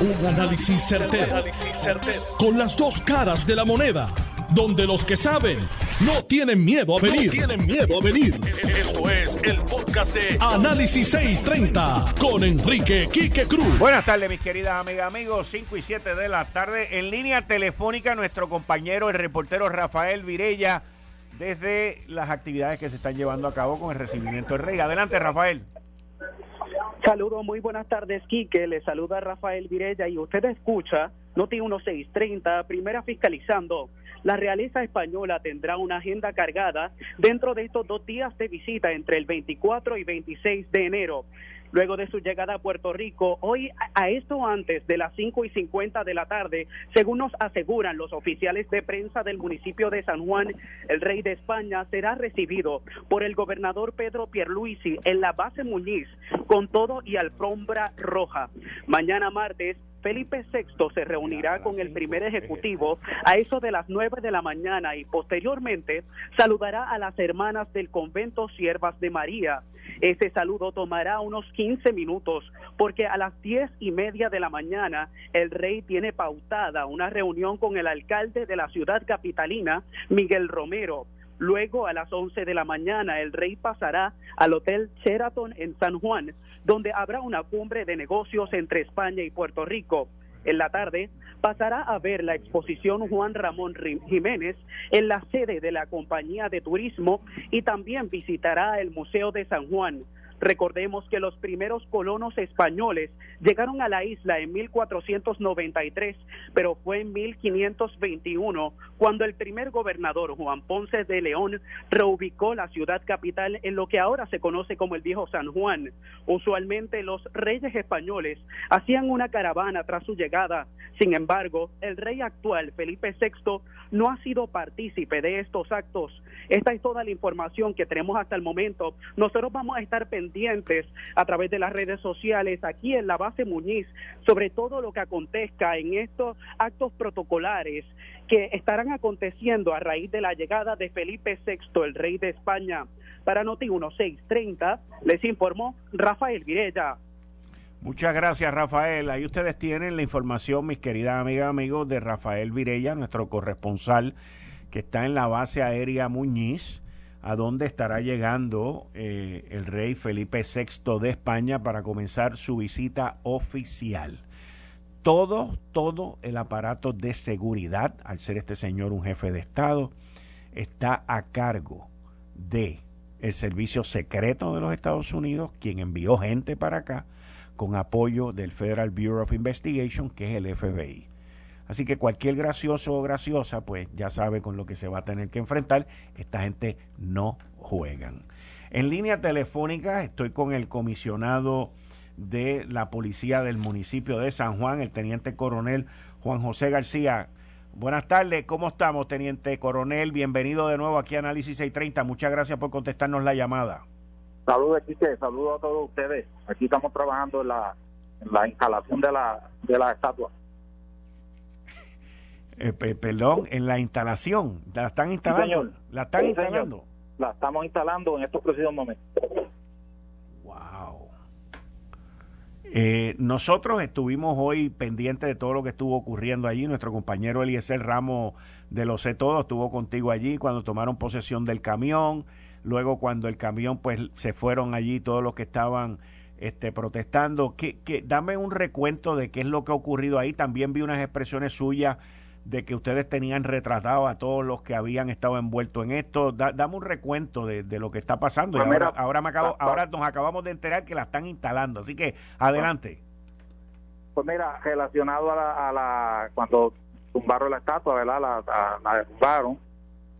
Un análisis certero, Con las dos caras de la moneda. Donde los que saben no tienen miedo a venir. tienen miedo a venir. Esto es el podcast de Análisis 630 con Enrique Quique Cruz. Buenas tardes, mis queridas amigas, amigos. 5 y 7 de la tarde. En línea telefónica, nuestro compañero, el reportero Rafael Virella, desde las actividades que se están llevando a cabo con el recibimiento del rey. Adelante, Rafael. Saludos, muy buenas tardes, Quique. Le saluda Rafael Virella y usted escucha Noti 1630, primera fiscalizando. La realeza española tendrá una agenda cargada dentro de estos dos días de visita entre el 24 y 26 de enero luego de su llegada a Puerto Rico. Hoy, a esto antes de las 5 y 50 de la tarde, según nos aseguran los oficiales de prensa del municipio de San Juan, el rey de España será recibido por el gobernador Pedro Pierluisi en la base Muñiz con todo y alfombra roja. Mañana martes, Felipe VI se reunirá con el primer ejecutivo a eso de las 9 de la mañana y posteriormente saludará a las hermanas del convento Siervas de María. Ese saludo tomará unos 15 minutos porque a las diez y media de la mañana el rey tiene pautada una reunión con el alcalde de la ciudad capitalina, Miguel Romero. Luego, a las 11 de la mañana, el rey pasará al Hotel Sheraton en San Juan, donde habrá una cumbre de negocios entre España y Puerto Rico. En la tarde pasará a ver la exposición Juan Ramón Jiménez en la sede de la compañía de turismo y también visitará el Museo de San Juan. Recordemos que los primeros colonos españoles llegaron a la isla en 1493, pero fue en 1521 cuando el primer gobernador Juan Ponce de León reubicó la ciudad capital en lo que ahora se conoce como el viejo San Juan. Usualmente los reyes españoles hacían una caravana tras su llegada. Sin embargo, el rey actual, Felipe VI, no ha sido partícipe de estos actos. Esta es toda la información que tenemos hasta el momento. Nosotros vamos a estar pendientes a través de las redes sociales aquí en la base Muñiz sobre todo lo que acontezca en estos actos protocolares que estarán aconteciendo a raíz de la llegada de Felipe VI, el rey de España. Para Noti 1630 les informó Rafael Virella. Muchas gracias, Rafael. Ahí ustedes tienen la información, mis queridas amigas y amigos, de Rafael Virella, nuestro corresponsal que está en la base aérea Muñiz a dónde estará llegando eh, el rey Felipe VI de España para comenzar su visita oficial. Todo, todo el aparato de seguridad, al ser este señor un jefe de Estado, está a cargo de el servicio secreto de los Estados Unidos, quien envió gente para acá con apoyo del Federal Bureau of Investigation, que es el FBI. Así que cualquier gracioso o graciosa, pues ya sabe con lo que se va a tener que enfrentar. Esta gente no juegan. En línea telefónica estoy con el comisionado de la policía del municipio de San Juan, el teniente coronel Juan José García. Buenas tardes, ¿cómo estamos, teniente coronel? Bienvenido de nuevo aquí a Análisis 630. Muchas gracias por contestarnos la llamada. Saludos, Quique, saludos a todos ustedes. Aquí estamos trabajando en la, la instalación de la, de la estatua. Eh, perdón, en la instalación. ¿La están instalando? ¿La están instalando? La estamos instalando en estos precisos momentos. Wow. Eh, nosotros estuvimos hoy pendientes de todo lo que estuvo ocurriendo allí. Nuestro compañero Eliezer Ramos de Lo Sé Todo estuvo contigo allí cuando tomaron posesión del camión. Luego cuando el camión, pues se fueron allí todos los que estaban este, protestando. ¿Qué, qué, dame un recuento de qué es lo que ha ocurrido ahí. También vi unas expresiones suyas de que ustedes tenían retratado a todos los que habían estado envueltos en esto. dame un recuento de, lo que está pasando. y pues ahora, me acabo, ahora nos acabamos de enterar que la están instalando. Así que adelante. Pues mira, relacionado a la, cuando tumbaron la estatua, ¿verdad? La, la, derrumbaron.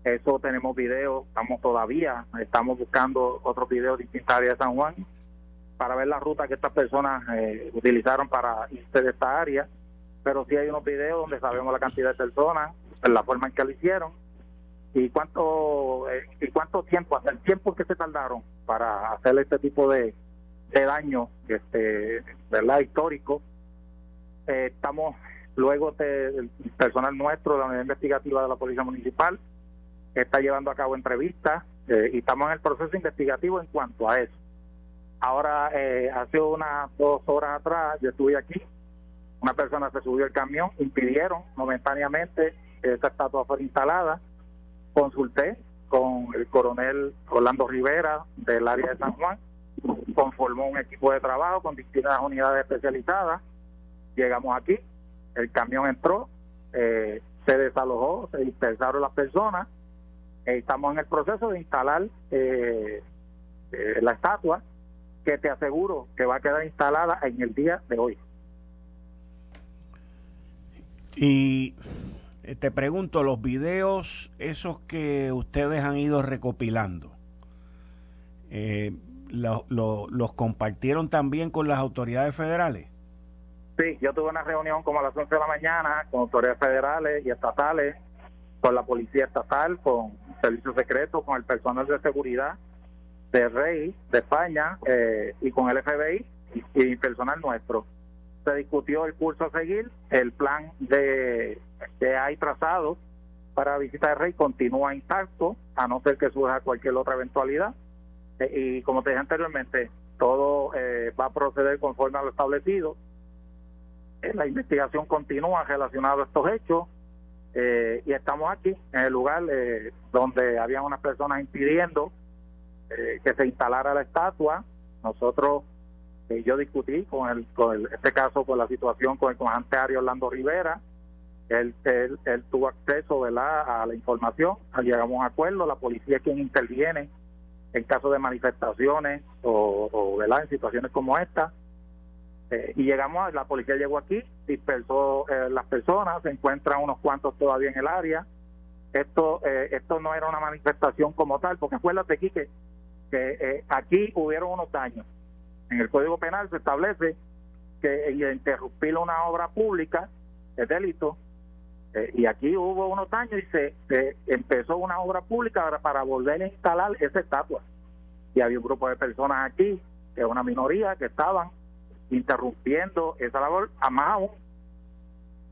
Eso tenemos videos, estamos todavía, estamos buscando otros videos de distintas de San Juan para ver la ruta que estas personas eh, utilizaron para irse de esta área pero sí hay unos videos donde sabemos la cantidad de personas, la forma en que lo hicieron y cuánto eh, y cuánto tiempo, hasta el tiempo que se tardaron para hacer este tipo de, de daño, este, verdad, histórico. Eh, estamos luego el personal nuestro de la unidad investigativa de la policía municipal está llevando a cabo entrevistas eh, y estamos en el proceso investigativo en cuanto a eso. Ahora, hace unas dos horas atrás, yo estuve aquí una persona se subió al camión, impidieron momentáneamente que esa estatua fuera instalada. Consulté con el coronel Orlando Rivera del área de San Juan, conformó un equipo de trabajo con distintas unidades especializadas. Llegamos aquí, el camión entró, eh, se desalojó, se dispersaron las personas. Eh, estamos en el proceso de instalar eh, la estatua que te aseguro que va a quedar instalada en el día de hoy. Y te pregunto, los videos, esos que ustedes han ido recopilando, eh, ¿los compartieron también con las autoridades federales? Sí, yo tuve una reunión como a las 11 de la mañana con autoridades federales y estatales, con la policía estatal, con servicios secretos, con el personal de seguridad de Rey, de España, eh, y con el FBI y, personal nuestro. Se discutió el curso a seguir, el plan de que hay trazado para visita de Rey continúa intacto, a no ser que surja cualquier otra eventualidad. Eh, y como te dije anteriormente, todo eh, va a proceder conforme a lo establecido eh, la investigación continúa relacionada a estos hechos eh, y estamos aquí en el lugar eh, donde había unas personas impidiendo que se instalara la estatua. Nosotros, yo discutí con el, con este caso, con la situación con el comandante Ari Orlando Rivera. Él, él, tuvo acceso ¿verdad? a la información, llegamos a un acuerdo, la policía es quien interviene en caso de manifestaciones o, o ¿verdad? en situaciones como esta eh, y llegamos, la policía llegó aquí, dispersó eh, las personas, se encuentran unos cuantos todavía en el área. Esto eh, esto no era una manifestación como tal, porque acuérdate aquí que, que aquí hubieron unos daños. En el Código Penal se establece que interrumpir una obra pública es delito, y aquí hubo unos daños y se, empezó una obra pública para, para volver a instalar esa estatua. Y había un grupo de personas aquí, que es una minoría, que estaban interrumpiendo esa labor, a más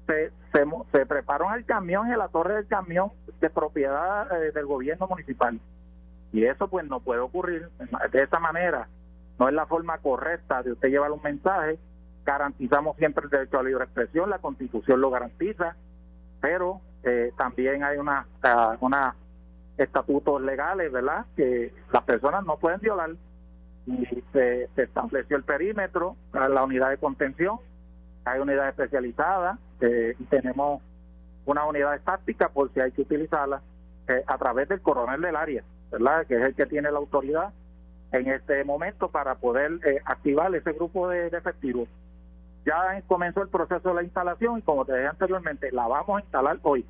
se, se, se preparó el camión en la torre del camión de propiedad eh, del gobierno municipal. Y eso pues no puede ocurrir de esa manera. No es la forma correcta de usted llevar un mensaje. Garantizamos siempre el derecho a la libre expresión, la constitución lo garantiza, pero eh, también hay una, ah, una estatutos legales, ¿verdad? Que las personas no pueden violar y se, estableció el perímetro para la unidad de contención. Hay unidades especializadas, eh, y tenemos una unidad táctica por si hay que utilizarla eh, a través del coronel del área, ¿verdad? Que es el que tiene la autoridad en este momento para poder eh, activar ese grupo de, efectivos. Ya comenzó el proceso de la instalación y como te dije anteriormente, la vamos a instalar hoy.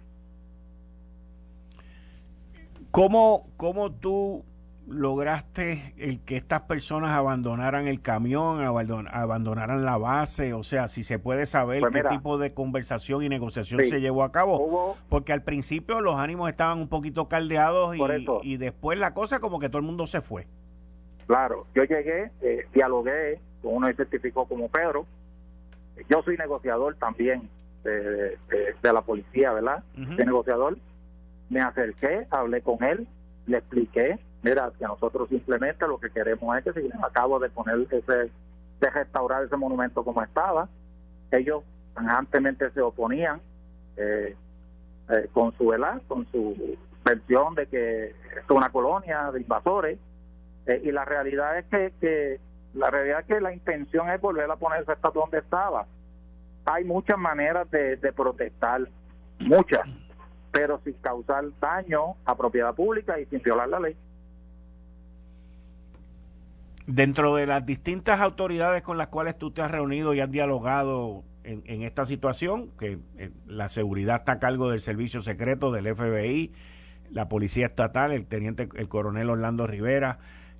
¿Cómo, cómo tú lograste el que estas personas abandonaran el camión, abandonaran la base? O sea, si se puede saber pues qué tipo de conversación y negociación se llevó a cabo. Porque al principio los ánimos estaban un poquito caldeados y, después la cosa como que todo el mundo se fue. Claro, yo llegué, eh, dialogué con uno que certificó como Pedro. Yo soy negociador también de, la policía, ¿verdad? De negociador. Me acerqué, hablé con él, le expliqué mira, que nosotros simplemente lo que queremos es que si acabo de poner ese, de restaurar ese monumento como estaba, ellos tajantemente se oponían eh, eh, con su con su versión de que esto es una colonia de invasores eh, y la realidad es que, que la realidad es que la intención es volver a ponerse hasta donde estaba. Hay muchas maneras de, de protestar muchas pero sin causar daño a propiedad pública y sin violar la ley. Dentro de las distintas autoridades con las cuales tú te has reunido y has dialogado en, esta situación, que eh, la seguridad está a cargo del servicio secreto del FBI, la policía estatal, el teniente, el coronel Orlando Rivera,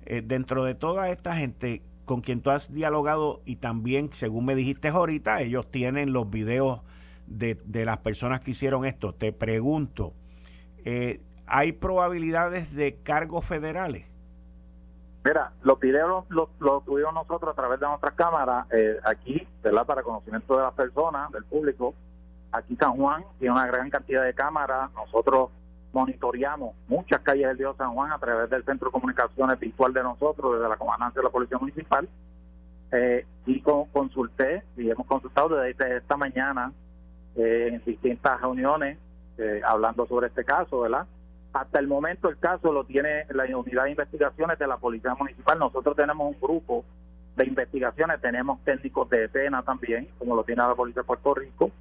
eh, dentro de toda esta gente con quien tú has dialogado y también, según me dijiste ahorita, ellos tienen los videos de, de las personas que hicieron esto. Te pregunto, eh, ¿hay probabilidades de cargos federales? Mira, los videos los, tuvimos nosotros a través de nuestras cámaras eh, aquí, ¿verdad? Para conocimiento de las personas, del público. Aquí San Juan tiene una gran cantidad de cámaras. Nosotros monitoreamos muchas calles del Dios San Juan a través del centro de comunicaciones virtual de nosotros, desde la comandancia de la Policía Municipal. Eh, y consulté y hemos consultado desde, esta mañana eh, en distintas reuniones eh, hablando sobre este caso, ¿verdad? Hasta el momento el caso lo tiene la unidad de investigaciones de la Policía Municipal. Nosotros tenemos un grupo de investigaciones, tenemos técnicos de pena también, como lo tiene la Policía de Puerto Rico,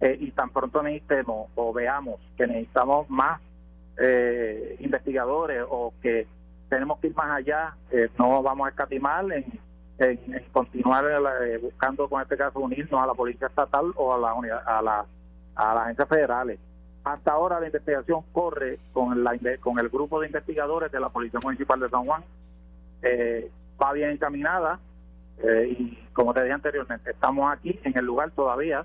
y tan pronto necesitemos o veamos que necesitamos más eh, investigadores o que tenemos que ir más allá, eh, no vamos a escatimar en, continuar buscando con este caso unirnos a la Policía Estatal o a la a la a las agencias federales. Hasta ahora la investigación corre con, la, con el grupo de investigadores de la Policía Municipal de San Juan. va bien encaminada y como te dije anteriormente, estamos aquí en el lugar todavía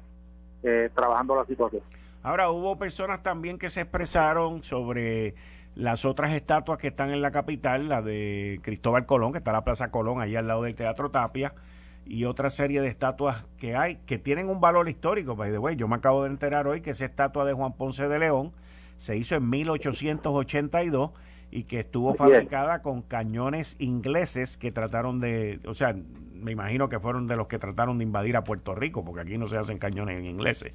eh, trabajando la situación. Ahora, hubo personas también que se expresaron sobre las otras estatuas que están en la capital, la de Cristóbal Colón, que está en la Plaza Colón, ahí al lado del Teatro Tapia, y otra serie de estatuas que hay, que tienen un valor histórico, by the way. Yo me acabo de enterar hoy que esa estatua de Juan Ponce de León se hizo en 1882 y que estuvo fabricada con cañones ingleses que trataron de, o sea, me imagino que fueron de los que trataron de invadir a Puerto Rico, porque aquí no se hacen cañones en ingleses.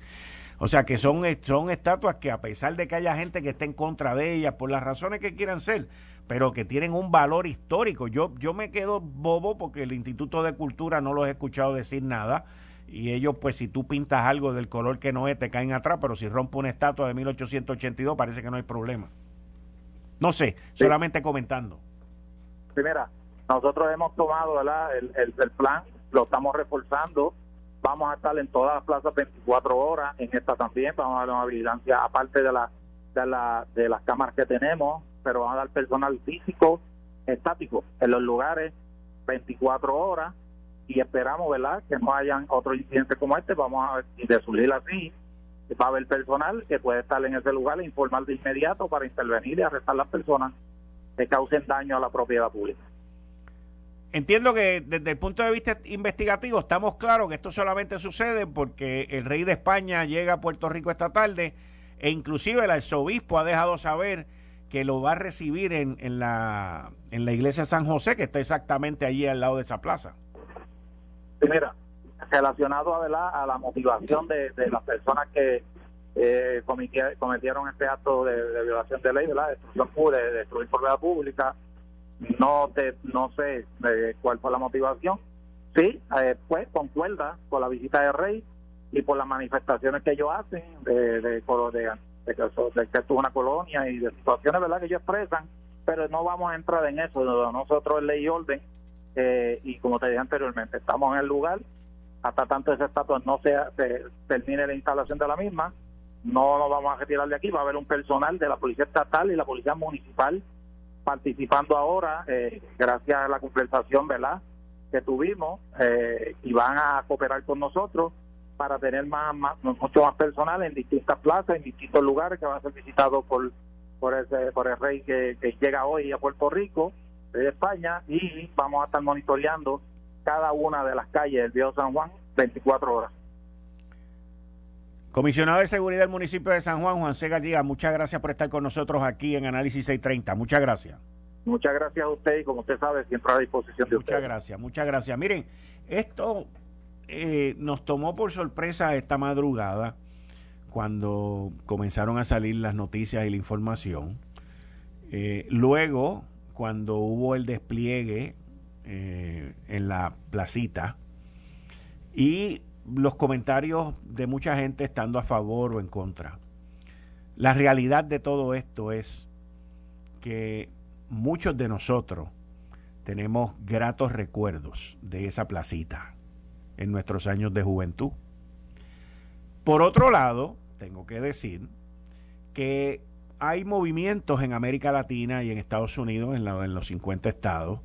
O sea que son, son estatuas que a pesar de que haya gente que esté en contra de ellas, por las razones que quieran ser, pero que tienen un valor histórico. Yo, yo me quedo bobo porque el Instituto de Cultura no los he escuchado decir nada. Y ellos, pues si tú pintas algo del color que no es, te caen atrás, pero si rompe una estatua de 1882, parece que no hay problema. No sé, solamente comentando. Primera, nosotros hemos tomado El, el, plan, lo estamos reforzando. Vamos a estar en todas las plazas 24 horas, en esta también, vamos a dar una vigilancia aparte de, la, de, la, de las cámaras que tenemos, pero vamos a dar personal físico estático en los lugares 24 horas y esperamos, ¿verdad?, que no hayan otros incidentes como este. Vamos a ver si de surgir así, va a haber personal que puede estar en ese lugar e informar de inmediato para intervenir y arrestar a las personas que causen daño a la propiedad pública. Entiendo que desde el punto de vista investigativo estamos claros que esto solamente sucede porque el rey de España llega a Puerto Rico esta tarde e inclusive el arzobispo ha dejado saber que lo va a recibir en, en, la, en la iglesia de San José, que está exactamente allí al lado de esa plaza. Sí, mira, relacionado a, a la motivación de, las personas que eh, cometieron este acto de, violación de ley, ¿verdad? destrucción de destruir propiedad pública. No te, no sé eh, cuál fue la motivación. Sí, eh, pues concuerda con la visita del rey y por las manifestaciones que ellos hacen de, de, de, que, esto es una colonia y de situaciones verdad que ellos expresan, pero no vamos a entrar en eso. Nosotros en ley y orden, eh, y como te dije anteriormente, estamos en el lugar, hasta tanto esa estatua no se, termine la instalación de la misma, no nos vamos a retirar de aquí, va a haber un personal de la Policía Estatal y la Policía Municipal participando ahora, eh, gracias a la conversación ¿verdad? que tuvimos, eh, y van a cooperar con nosotros para tener más, mucho más personal en distintas plazas, en distintos lugares que van a ser visitados por por, ese, por el rey que, que llega hoy a Puerto Rico, de España, y vamos a estar monitoreando cada una de las calles del Viejo San Juan 24 horas. Comisionado de Seguridad del municipio de San Juan, Juan C. Gallega, muchas gracias por estar con nosotros aquí en Análisis 630. Muchas gracias. Muchas gracias a usted y como usted sabe, siempre a disposición de usted. Muchas gracias, muchas gracias. Miren, esto eh, nos tomó por sorpresa esta madrugada cuando comenzaron a salir las noticias y la información. Eh, luego, cuando hubo el despliegue eh, en la placita y los comentarios de mucha gente estando a favor o en contra. La realidad de todo esto es que muchos de nosotros tenemos gratos recuerdos de esa placita en nuestros años de juventud. Por otro lado, tengo que decir que hay movimientos en América Latina y en Estados Unidos, en, en los 50 estados,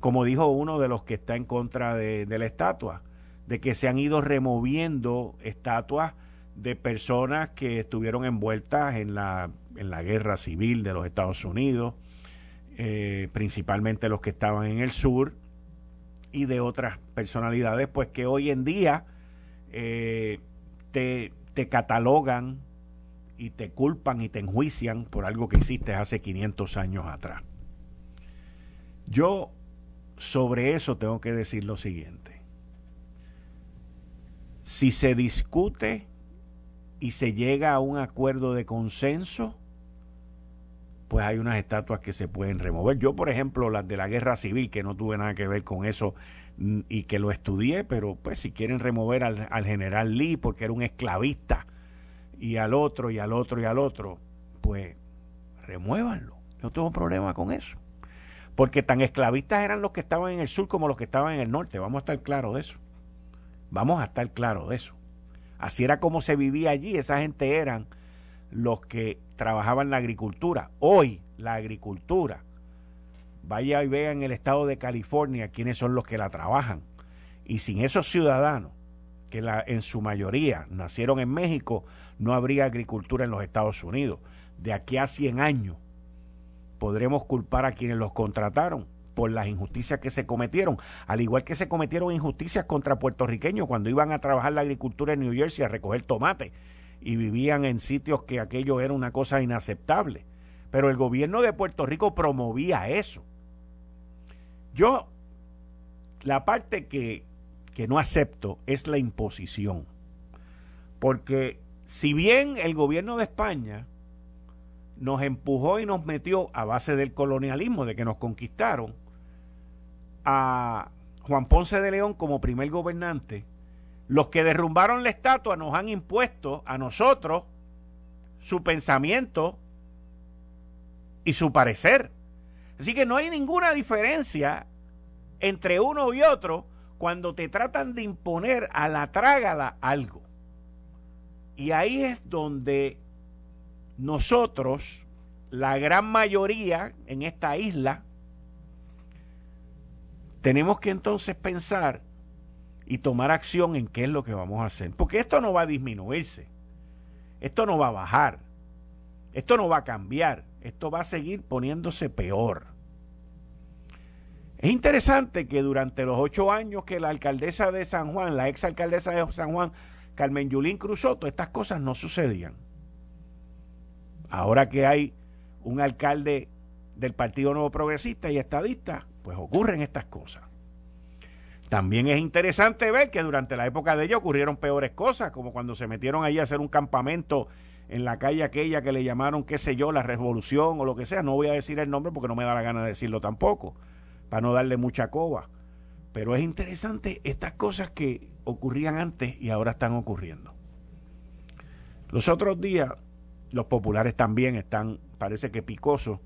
como dijo uno de los que está en contra de, la estatua, de que se han ido removiendo estatuas de personas que estuvieron envueltas en la, en la guerra civil de los Estados Unidos, eh, principalmente los que estaban en el sur, y de otras personalidades, pues que hoy en día eh, te, te catalogan y te culpan y te enjuician por algo que hiciste hace 500 años atrás. Yo sobre eso tengo que decir lo siguiente. Si se discute y se llega a un acuerdo de consenso, pues hay unas estatuas que se pueden remover. Yo, por ejemplo, las de la guerra civil, que no tuve nada que ver con eso mm, y que lo estudié, pero pues si quieren remover al, al general Lee porque era un esclavista y al otro y al otro y al otro, pues remuévanlo. No tengo problema con eso. Porque tan esclavistas eran los que estaban en el sur como los que estaban en el norte. Vamos a estar claros de eso. Vamos a estar claros de eso. Así era como se vivía allí. Esa gente eran los que trabajaban la agricultura. Hoy la agricultura, vaya y vea en el estado de California quiénes son los que la trabajan. Y sin esos ciudadanos, que la, en su mayoría nacieron en México, no habría agricultura en los Estados Unidos. De aquí a 100 años podremos culpar a quienes los contrataron por las injusticias que se cometieron, al igual que se cometieron injusticias contra puertorriqueños cuando iban a trabajar la agricultura en New Jersey a recoger tomate y vivían en sitios que aquello era una cosa inaceptable. Pero el gobierno de Puerto Rico promovía eso. Yo, la parte que, que no acepto es la imposición. Porque si bien el gobierno de España nos empujó y nos metió a base del colonialismo, de que nos conquistaron, a Juan Ponce de León como primer gobernante, los que derrumbaron la estatua nos han impuesto a nosotros su pensamiento y su parecer. Así que no hay ninguna diferencia entre uno y otro cuando te tratan de imponer a la trágala algo. Y ahí es donde nosotros, la gran mayoría en esta isla, tenemos que entonces pensar y tomar acción en qué es lo que vamos a hacer. Porque esto no va a disminuirse, esto no va a bajar, esto no va a cambiar, esto va a seguir poniéndose peor. Es interesante que durante los ocho años que la alcaldesa de San Juan, la ex alcaldesa de San Juan, Carmen Yulín Cruzoto, estas cosas no sucedían. Ahora que hay un alcalde del Partido Nuevo Progresista y estadista, pues ocurren estas cosas. También es interesante ver que durante la época de ella ocurrieron peores cosas, como cuando se metieron ahí a hacer un campamento en la calle aquella que le llamaron, qué sé yo, la revolución o lo que sea. No voy a decir el nombre porque no me da la gana de decirlo tampoco, para no darle mucha coba. Pero es interesante estas cosas que ocurrían antes y ahora están ocurriendo. Los otros días los populares también están, parece que picosos,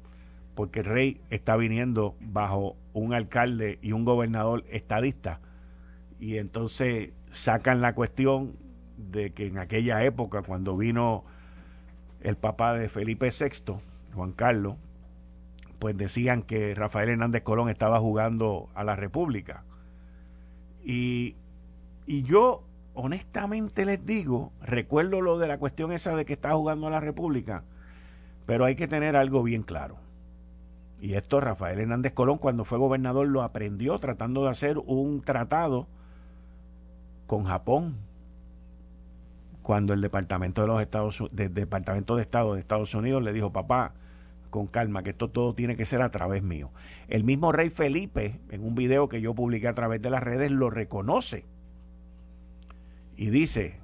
porque el rey está viniendo bajo un alcalde y un gobernador estadista. Y entonces sacan la cuestión de que en aquella época, cuando vino el papá de Felipe VI, Juan Carlos, pues decían que Rafael Hernández Colón estaba jugando a la República. Y, y yo honestamente les digo, recuerdo lo de la cuestión esa de que está jugando a la República, pero hay que tener algo bien claro. Y esto Rafael Hernández Colón cuando fue gobernador lo aprendió tratando de hacer un tratado con Japón. Cuando el Departamento de Estados del Departamento de Estado de Estados Unidos le dijo, "Papá, con calma, que esto todo tiene que ser a través mío." El mismo rey Felipe en un video que yo publiqué a través de las redes lo reconoce y dice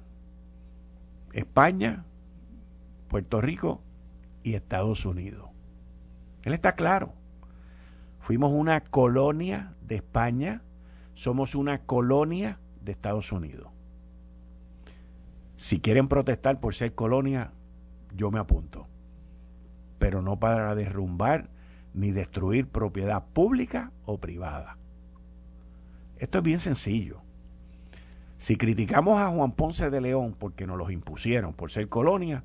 España, Puerto Rico y Estados Unidos. Él está claro. Fuimos una colonia de España, somos una colonia de Estados Unidos. Si quieren protestar por ser colonia, yo me apunto. Pero no para derrumbar ni destruir propiedad pública o privada. Esto es bien sencillo. Si criticamos a Juan Ponce de León porque nos los impusieron por ser colonia,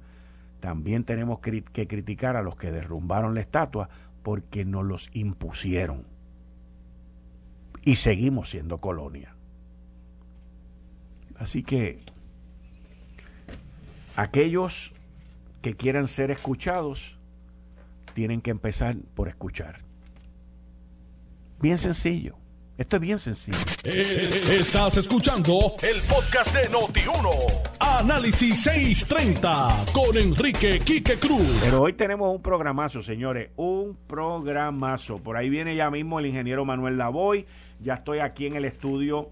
también tenemos que criticar a los que derrumbaron la estatua porque nos los impusieron. Y seguimos siendo colonia. Así que aquellos que quieran ser escuchados tienen que empezar por escuchar. Bien sencillo. Esto es bien sencillo. Eh, estás escuchando el podcast de Noti1. Análisis 630 con Enrique Quique Cruz. Pero hoy tenemos un programazo, señores. Un programazo. Por ahí viene ya mismo el ingeniero Manuel Lavoy. Ya estoy aquí en el estudio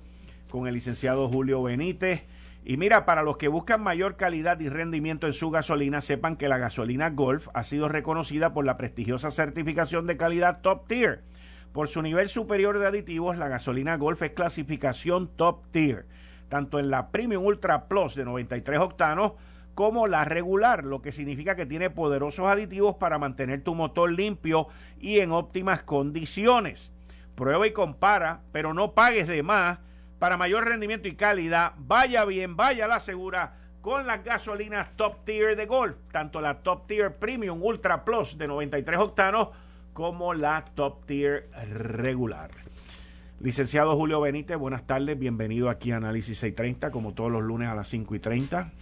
con el licenciado Julio Benítez. Y mira, para los que buscan mayor calidad y rendimiento en su gasolina, sepan que la gasolina Golf ha sido reconocida por la prestigiosa certificación de calidad Top Tier. Por su nivel superior de aditivos, la gasolina Golf es clasificación Top Tier, tanto en la Premium Ultra Plus de 93 octanos como la regular, lo que significa que tiene poderosos aditivos para mantener tu motor limpio y en óptimas condiciones. Prueba y compara, pero no pagues de más para mayor rendimiento y calidad. Vaya bien, vaya la segura con las gasolinas Top Tier de Golf, tanto la Top Tier Premium Ultra Plus de 93 octanos como la Top Tier regular. Licenciado Julio Benítez, buenas tardes, bienvenido aquí a Análisis 630, como todos los lunes a las 5 y 30.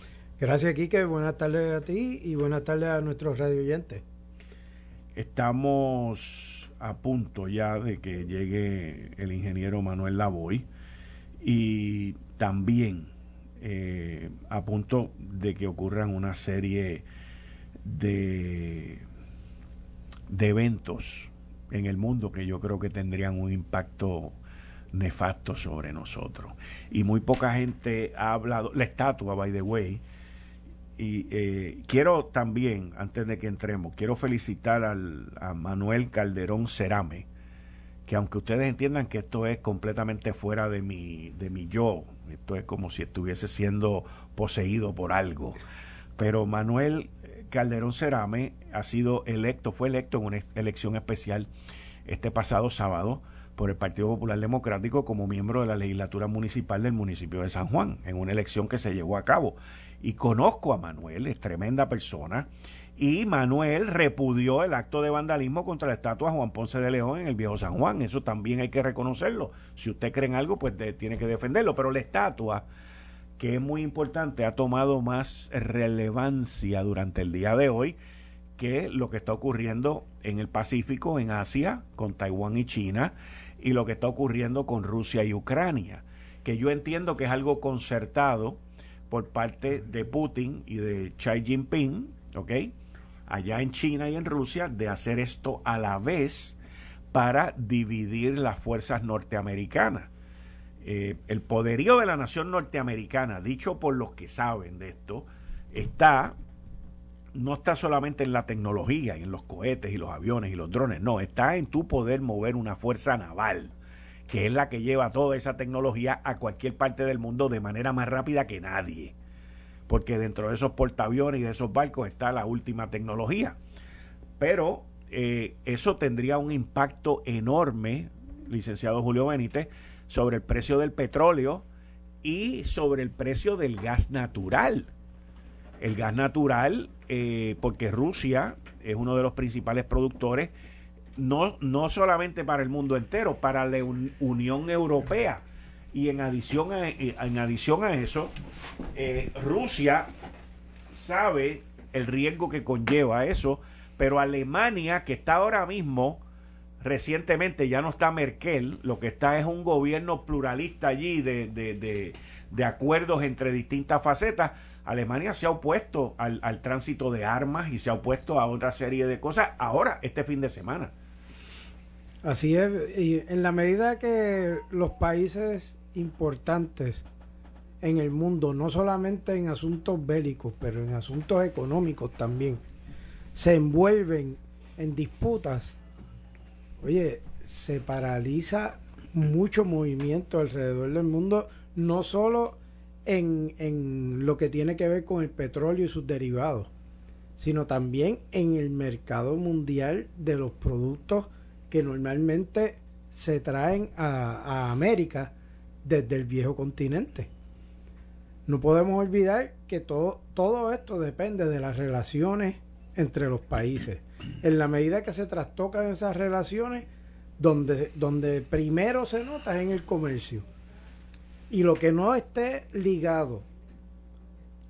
Gracias, Quique. Buenas tardes a ti y buenas tardes a nuestros radio oyentes. Estamos a punto ya de que llegue el ingeniero Manuel Lavoy y también eh, a punto de que ocurran una serie de, de eventos en el mundo que yo creo que tendrían un impacto nefasto sobre nosotros. Y muy poca gente ha hablado, la estatua, by the way, y eh, quiero también, antes de que entremos, quiero felicitar al, a Manuel Calderón Cerame, que aunque ustedes entiendan que esto es completamente fuera de mi, de mi yo, esto es como si estuviese siendo poseído por algo, pero Manuel Calderón Cerame ha sido electo, fue electo en una elección especial este pasado sábado por el Partido Popular Democrático como miembro de la legislatura municipal del municipio de San Juan, en una elección que se llevó a cabo y conozco a Manuel, es tremenda persona. Y Manuel repudió el acto de vandalismo contra la estatua Juan Ponce de León en el viejo San Juan. Eso también hay que reconocerlo. Si usted cree en algo, pues tiene que defenderlo. Pero la estatua, que es muy importante, ha tomado más relevancia durante el día de hoy que lo que está ocurriendo en el Pacífico, en Asia, con Taiwán y China, y lo que está ocurriendo con Rusia y Ucrania. Que yo entiendo que es algo concertado por parte de Putin y de Xi Jinping, ¿ok? Allá en China y en Rusia, de hacer esto a la vez para dividir las fuerzas norteamericanas. Eh, el poderío de la nación norteamericana, dicho por los que saben de esto, está no está solamente en la tecnología y en los cohetes y los aviones y los drones, no, está en tu poder mover una fuerza naval que es la que lleva toda esa tecnología a cualquier parte del mundo de manera más rápida que nadie. Porque dentro de esos portaaviones y de esos barcos está la última tecnología. Pero eh, eso tendría un impacto enorme, licenciado Julio Benítez, sobre el precio del petróleo y sobre el precio del gas natural. El gas natural, eh, porque Rusia es uno de los principales productores no, no solamente para el mundo entero, para la Unión Europea. Y en adición a, eh, en adición a eso, eh, Rusia sabe el riesgo que conlleva eso, pero Alemania, que está ahora mismo, recientemente ya no está Merkel, lo que está es un gobierno pluralista allí de, de, de, acuerdos entre distintas facetas. Alemania se ha opuesto al, al, tránsito de armas y se ha opuesto a otra serie de cosas ahora, este fin de semana. Así es, y en la medida que los países importantes en el mundo, no solamente en asuntos bélicos, pero en asuntos económicos también, se envuelven en disputas, oye, se paraliza mucho movimiento alrededor del mundo, no solo en, en lo que tiene que ver con el petróleo y sus derivados, sino también en el mercado mundial de los productos que normalmente se traen a, América desde el viejo continente. No podemos olvidar que todo, todo esto depende de las relaciones entre los países. En la medida que se trastocan esas relaciones, donde, donde primero se nota es en el comercio. Y lo que no esté ligado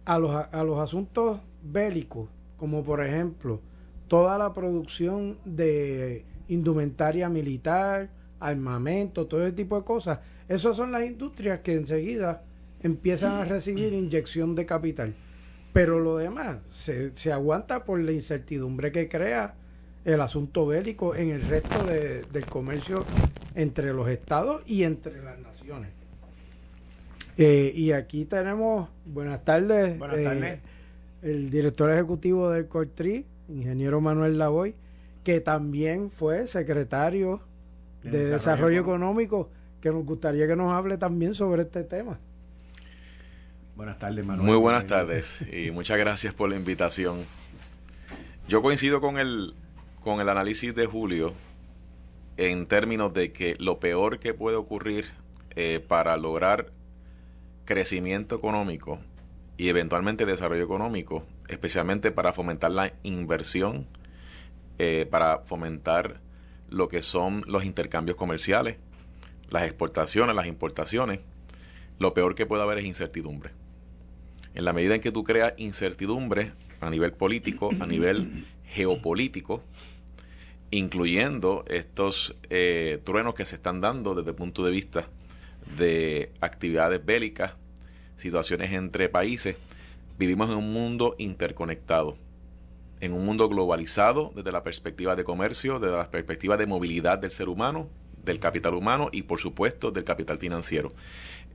a los, a los asuntos bélicos, como por ejemplo toda la producción de indumentaria militar, armamento, todo ese tipo de cosas. Esas son las industrias que enseguida empiezan a recibir inyección de capital. Pero lo demás se, se aguanta por la incertidumbre que crea el asunto bélico en el resto del comercio entre los estados y entre las naciones. Eh, y aquí tenemos, buenas tardes, Buenas tardes. el director ejecutivo del CORTRI, ingeniero Manuel Lavoy, que también fue secretario de, De Desarrollo, Desarrollo Económico, que nos gustaría que nos hable también sobre este tema. Buenas tardes, Manuel. Muy buenas tardes y muchas gracias por la invitación. Yo coincido con el, con el análisis de Julio en términos de que lo peor que puede ocurrir eh, para lograr crecimiento económico y eventualmente desarrollo económico, especialmente para fomentar la inversión, eh, para fomentar lo que son los intercambios comerciales, las exportaciones, las importaciones, lo peor que puede haber es incertidumbre. En la medida en que tú creas incertidumbre a nivel político, a nivel geopolítico, incluyendo estos eh, truenos que se están dando desde el punto de vista de actividades bélicas, situaciones entre países, vivimos en un mundo interconectado, en un mundo globalizado desde la perspectiva de comercio, desde la perspectiva de movilidad del ser humano, del capital humano y por supuesto del capital financiero.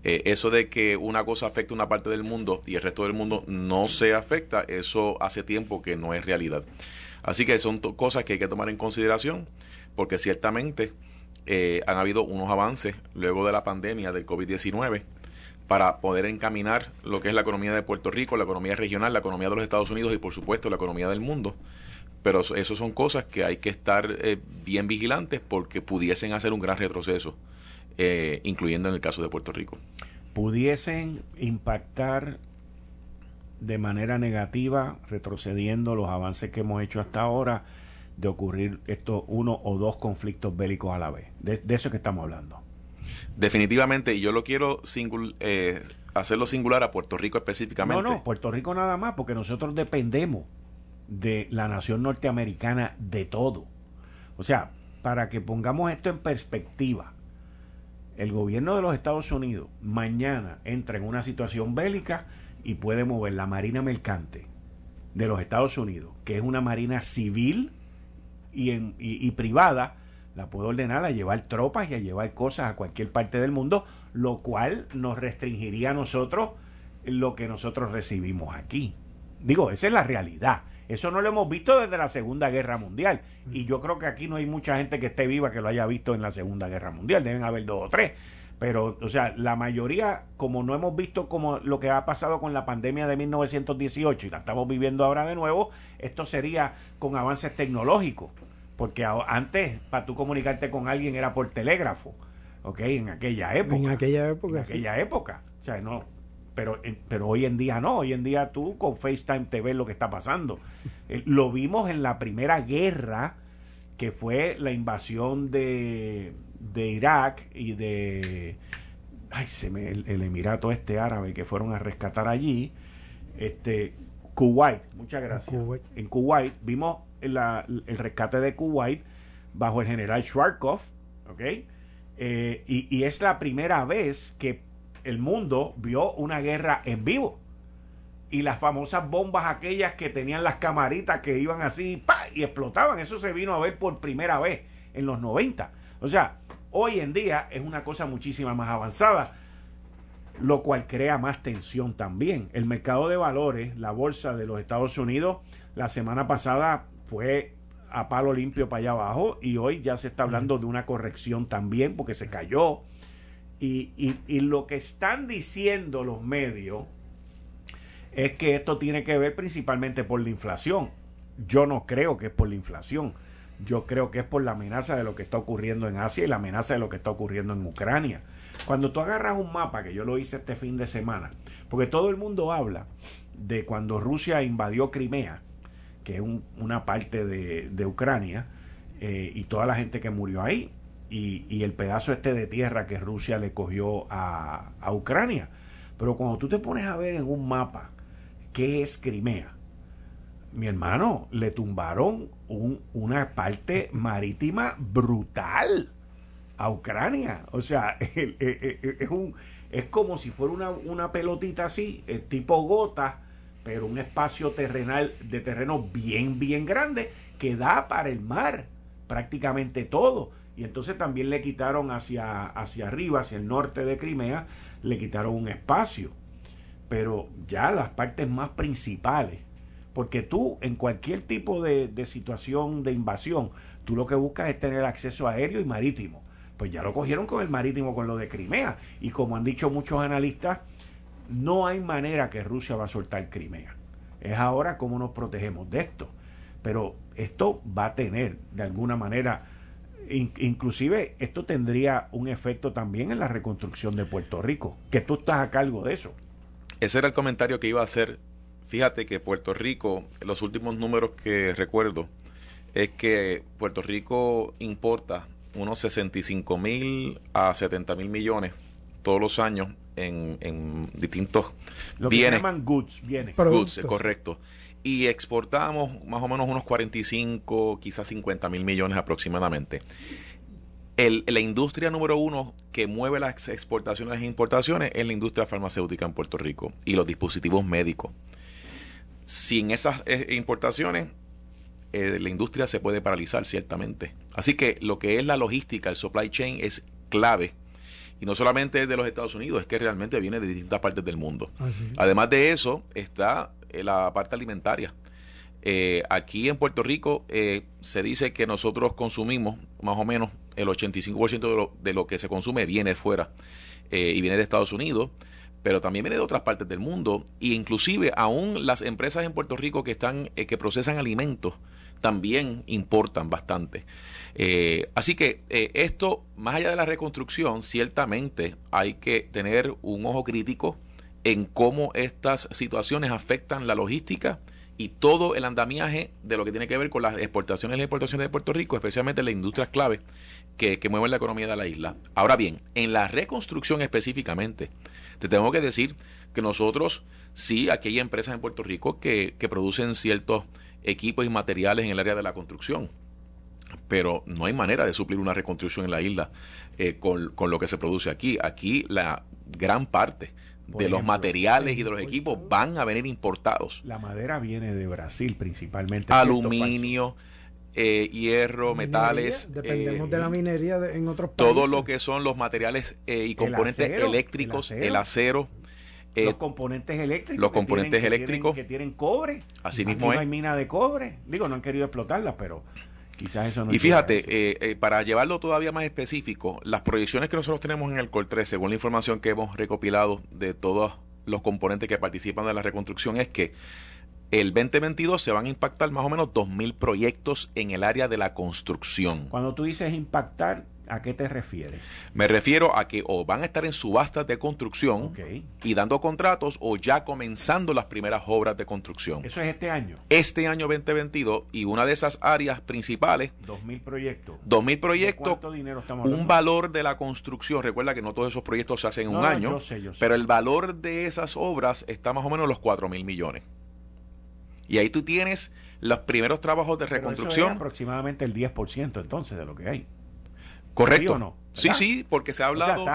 Eh, eso de que una cosa afecta una parte del mundo y el resto del mundo no se afecta, eso hace tiempo que no es realidad. Así que son cosas que hay que tomar en consideración porque ciertamente eh, han habido unos avances luego de la pandemia del COVID-19 para poder encaminar lo que es la economía de Puerto Rico, la economía regional, la economía de los Estados Unidos y por supuesto la economía del mundo. Pero eso son cosas que hay que estar eh, bien vigilantes porque pudiesen hacer un gran retroceso, eh, incluyendo en el caso de Puerto Rico. Pudiesen impactar de manera negativa, retrocediendo los avances que hemos hecho hasta ahora, de ocurrir estos uno o dos conflictos bélicos a la vez. De, de eso es que estamos hablando. Definitivamente, y yo lo quiero singul eh, hacerlo singular a Puerto Rico específicamente. No, no, Puerto Rico nada más, porque nosotros dependemos de la nación norteamericana de todo. O sea, para que pongamos esto en perspectiva, el gobierno de los Estados Unidos mañana entra en una situación bélica y puede mover la Marina Mercante de los Estados Unidos, que es una marina civil y, en, y, privada, la puede ordenar a llevar tropas y a llevar cosas a cualquier parte del mundo, lo cual nos restringiría a nosotros lo que nosotros recibimos aquí. Digo, esa es la realidad. Eso no lo hemos visto desde la Segunda Guerra Mundial. Y yo creo que aquí no hay mucha gente que esté viva que lo haya visto en la Segunda Guerra Mundial. Deben haber dos o tres. Pero, o sea, la mayoría, como no hemos visto como lo que ha pasado con la pandemia de 1918 y la estamos viviendo ahora de nuevo, esto sería con avances tecnológicos. Porque antes, para tú comunicarte con alguien era por telégrafo. ¿Ok? En aquella época. En aquella época. En aquella época. O sea, no, pero, pero hoy en día no, hoy en día tú con FaceTime te ves lo que está pasando. Eh, lo vimos en la primera guerra, que fue la invasión de, de Irak y de ay, se me, el, el, Emirato este árabe que fueron a rescatar allí, este Kuwait, muchas gracias. Kuwait. En Kuwait vimos la, el rescate de Kuwait bajo el general Schwarzkopf, ¿ok? Eh, y, y es la primera vez que el mundo vio una guerra en vivo. Y las famosas bombas aquellas que tenían las camaritas que iban así ¡pa! y explotaban. Eso se vino a ver por primera vez en los 90. O sea, hoy en día es una cosa muchísima más avanzada, lo cual crea más tensión también. El mercado de valores, la bolsa de los Estados Unidos, la semana pasada fue a palo limpio para allá abajo y hoy ya se está hablando de una corrección también porque se cayó. Y, y, y, lo que están diciendo los medios es que esto tiene que ver principalmente por la inflación. Yo no creo que es por la inflación. Yo creo que es por la amenaza de lo que está ocurriendo en Asia y la amenaza de lo que está ocurriendo en Ucrania. Cuando tú agarras un mapa, que yo lo hice este fin de semana, porque todo el mundo habla de cuando Rusia invadió Crimea, que es un, una parte de, de Ucrania, eh, y toda la gente que murió ahí, y, el pedazo este de tierra que Rusia le cogió a, a, Ucrania. Pero cuando tú te pones a ver en un mapa qué es Crimea, mi hermano, le tumbaron un, una parte marítima brutal a Ucrania. O sea, es, un, es como si fuera una, una pelotita así, tipo gota, pero un espacio terrenal de terreno bien, bien grande que da para el mar prácticamente todo y entonces también le quitaron hacia, hacia arriba, hacia el norte de Crimea, le quitaron un espacio. Pero ya las partes más principales, porque tú en cualquier tipo de, de situación de invasión, tú lo que buscas es tener acceso aéreo y marítimo. Pues ya lo cogieron con el marítimo, con lo de Crimea. Y como han dicho muchos analistas, no hay manera que Rusia va a soltar Crimea. Es ahora cómo nos protegemos de esto. Pero esto va a tener, de alguna manera, inclusive esto tendría un efecto también en la reconstrucción de Puerto Rico, que tú estás a cargo de eso. Ese era el comentario que iba a hacer. Fíjate que Puerto Rico, los últimos números que recuerdo, es que Puerto Rico importa unos 65 mil a 70 mil millones todos los años en, distintos Lo que bienes. llaman goods, bienes. Goods, correcto. Y exportamos más o menos unos 45, quizás 50 mil millones aproximadamente. El, la industria número uno que mueve las exportaciones e importaciones es la industria farmacéutica en Puerto Rico y los dispositivos médicos. Sin esas eh, importaciones, eh, la industria se puede paralizar ciertamente. Así que lo que es la logística, el supply chain es clave y no solamente es de los Estados Unidos, es que realmente viene de distintas partes del mundo. Además de eso, está la parte alimentaria. Eh, aquí en Puerto Rico eh, se dice que nosotros consumimos más o menos el 85% de lo, de lo que se consume viene fuera y viene de Estados Unidos, pero también viene de otras partes del mundo e inclusive aún las empresas en Puerto Rico que están que procesan alimentos también importan bastante. Eh, así que eh, esto, más allá de la reconstrucción, ciertamente hay que tener un ojo crítico en cómo estas situaciones afectan la logística y todo el andamiaje de lo que tiene que ver con las exportaciones y las exportaciones de Puerto Rico, especialmente las industrias clave que, mueven la economía de la isla. Ahora bien, en la reconstrucción específicamente, te tengo que decir que nosotros, sí, aquí hay empresas en Puerto Rico que, que producen ciertos equipos y materiales en el área de la construcción. Pero no hay manera de suplir una reconstrucción en la isla eh, con, lo que se produce aquí. Aquí la gran parte de los materiales y de los equipos van a venir importados. La madera viene de Brasil principalmente. Aluminio, eh, hierro, metales. Dependemos de la eh, minería en otros países. Todo lo que son los materiales y componentes eléctricos, el acero eh, los componentes eléctricos. Los componentes eléctricos. Que tienen, cobre. Así mismo no hay mina de cobre. Digo, no han querido explotarla, pero quizás eso no Y fíjate, eh, eh, para llevarlo todavía más específico, las proyecciones que nosotros tenemos en el COL 3, según la información que hemos recopilado de todos los componentes que participan de la reconstrucción, es que el 2022 se van a impactar más o menos 2.000 proyectos en el área de la construcción. Cuando tú dices impactar, ¿A qué te refieres? Me refiero a que o van a estar en subastas de construcción y dando contratos o ya comenzando las primeras obras de construcción. ¿Eso es este año? Este año 2022 y una de esas áreas principales. 2.000 proyectos. 2.000 proyectos. ¿Cuánto dinero estamos hablando? Un valor de la construcción. Recuerda que no todos esos proyectos se hacen en un año. Yo sé, yo sé. Pero el valor de esas obras está más o menos los 4.000 millones. Y ahí tú tienes los primeros trabajos de reconstrucción. aproximadamente el 10% entonces de lo que hay. Correcto. no? Sí, sí, porque se ha hablado.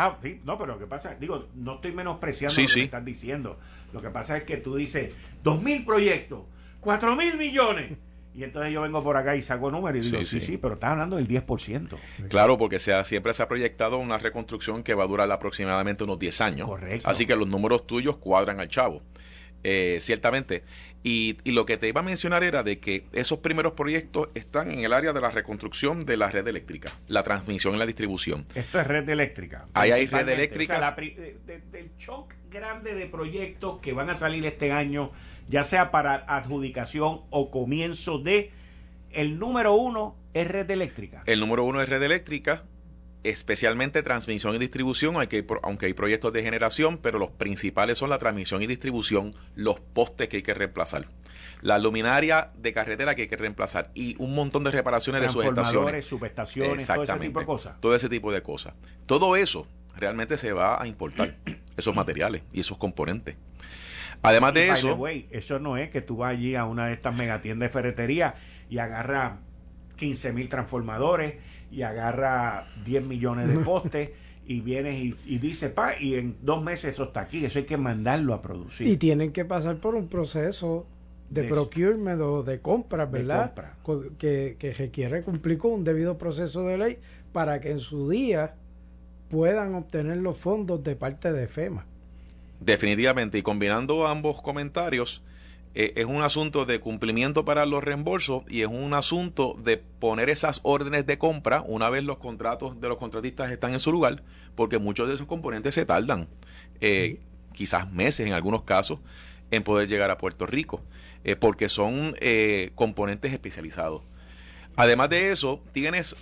no, pero lo que pasa, digo, no estoy menospreciando lo que me estás diciendo. Lo que pasa es que tú dices, dos mil proyectos, cuatro mil millones. Y entonces yo vengo por acá y saco números y digo, sí, sí, pero estás hablando del 10%. Claro, porque se siempre se ha proyectado una reconstrucción que va a durar aproximadamente unos 10 años. Correcto. Así que los números tuyos cuadran al chavo. Eh, ciertamente. Y, lo que te iba a mencionar era de que esos primeros proyectos están en el área de la reconstrucción de la red eléctrica, la transmisión y la distribución. Esto es red eléctrica. Ahí hay red eléctrica. del shock grande de proyectos que van a salir este año, ya sea para adjudicación o comienzo de, el número uno es red eléctrica. El número uno es red eléctrica especialmente transmisión y distribución, hay que, aunque hay proyectos de generación, pero los principales son la transmisión y distribución, los postes que hay que reemplazar, la luminaria de carretera que hay que reemplazar y un montón de reparaciones de estaciones. subestaciones, todo ese tipo de cosas. Todo ese tipo de cosas. Todo eso realmente se va a importar, esos materiales y esos componentes. Además de eso... eso no es que tú vas allí a una de estas megatiendas de ferretería y agarras 15 mil transformadores y agarra 10 millones de postes y vienes y, dice, pa, y en dos meses eso está aquí, eso hay que mandarlo a producir. Y tienen que pasar por un proceso de, procurement o de compra, ¿verdad? Que, que requiere cumplir con un debido proceso de ley para que en su día puedan obtener los fondos de parte de FEMA. Definitivamente, y combinando ambos comentarios, eh, es un asunto de cumplimiento para los reembolsos y es un asunto de poner esas órdenes de compra una vez los contratos de los contratistas están en su lugar, porque muchos de esos componentes se tardan, eh, quizás meses en algunos casos, en poder llegar a Puerto Rico, eh, porque son componentes especializados. Además de eso, tienes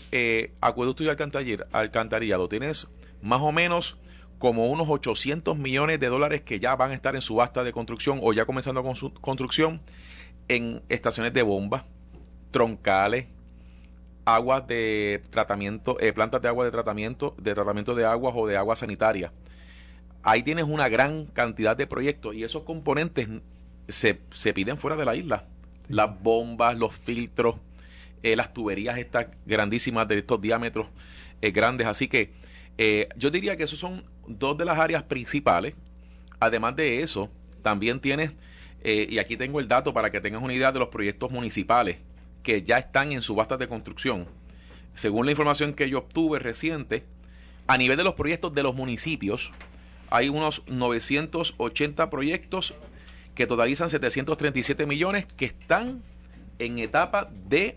acueducto y alcantarillado, tienes más o menos como unos 800 millones de dólares que ya van a estar en subasta de construcción o ya comenzando con su construcción en estaciones de bomba, troncales, aguas de tratamiento, eh, plantas de agua de tratamiento, de tratamiento de aguas o de agua sanitaria. Ahí tienes una gran cantidad de proyectos y esos componentes se, piden fuera de la isla. Las bombas, los filtros, eh, las tuberías estas grandísimas de estos diámetros eh, grandes. Así que eh, yo diría que esos son dos de las áreas principales. Además de eso, también tienes, eh, y aquí tengo el dato para que tengas una idea de los proyectos municipales que ya están en subastas de construcción. Según la información que yo obtuve reciente, a nivel de los proyectos de los municipios, hay unos 980 proyectos que totalizan 737 millones que están en etapa de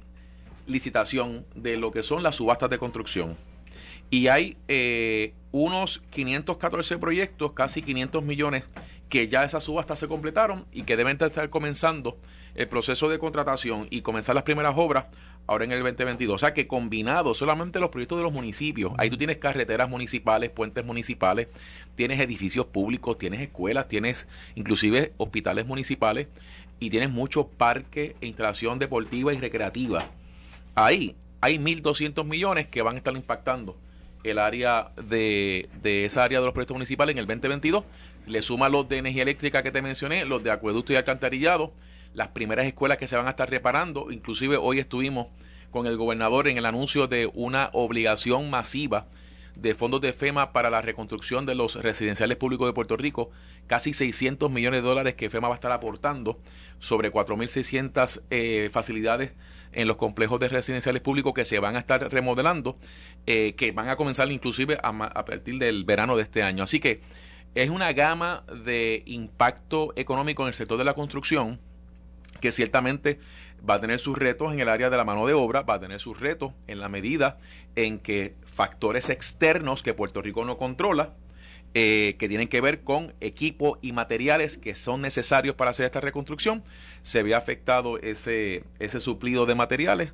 licitación de lo que son las subastas de construcción. Y hay eh, unos 514 proyectos, casi 500 millones, que ya esas subastas se completaron y que deben estar comenzando el proceso de contratación y comenzar las primeras obras ahora en el 2022. O sea que combinado solamente los proyectos de los municipios, ahí tú tienes carreteras municipales, puentes municipales, tienes edificios públicos, tienes escuelas, tienes inclusive hospitales municipales y tienes muchos parques e instalación deportiva y recreativa. Ahí hay 1.200 millones que van a estar impactando el área de, de esa área de los proyectos municipales en el 2022. Le suma los de energía eléctrica que te mencioné, los de acueducto y alcantarillado, las primeras escuelas que se van a estar reparando. Inclusive hoy estuvimos con el gobernador en el anuncio de una obligación masiva de fondos de FEMA para la reconstrucción de los residenciales públicos de Puerto Rico, casi 600 millones de dólares que FEMA va a estar aportando sobre 4.600 eh, facilidades en los complejos de residenciales públicos que se van a estar remodelando, eh, que van a comenzar inclusive a, a partir del verano de este año. Así que es una gama de impacto económico en el sector de la construcción que ciertamente va a tener sus retos en el área de la mano de obra, va a tener sus retos en la medida en que factores externos que Puerto Rico no controla, eh, que tienen que ver con equipo y materiales que son necesarios para hacer esta reconstrucción, se ve afectado ese, ese suplido de materiales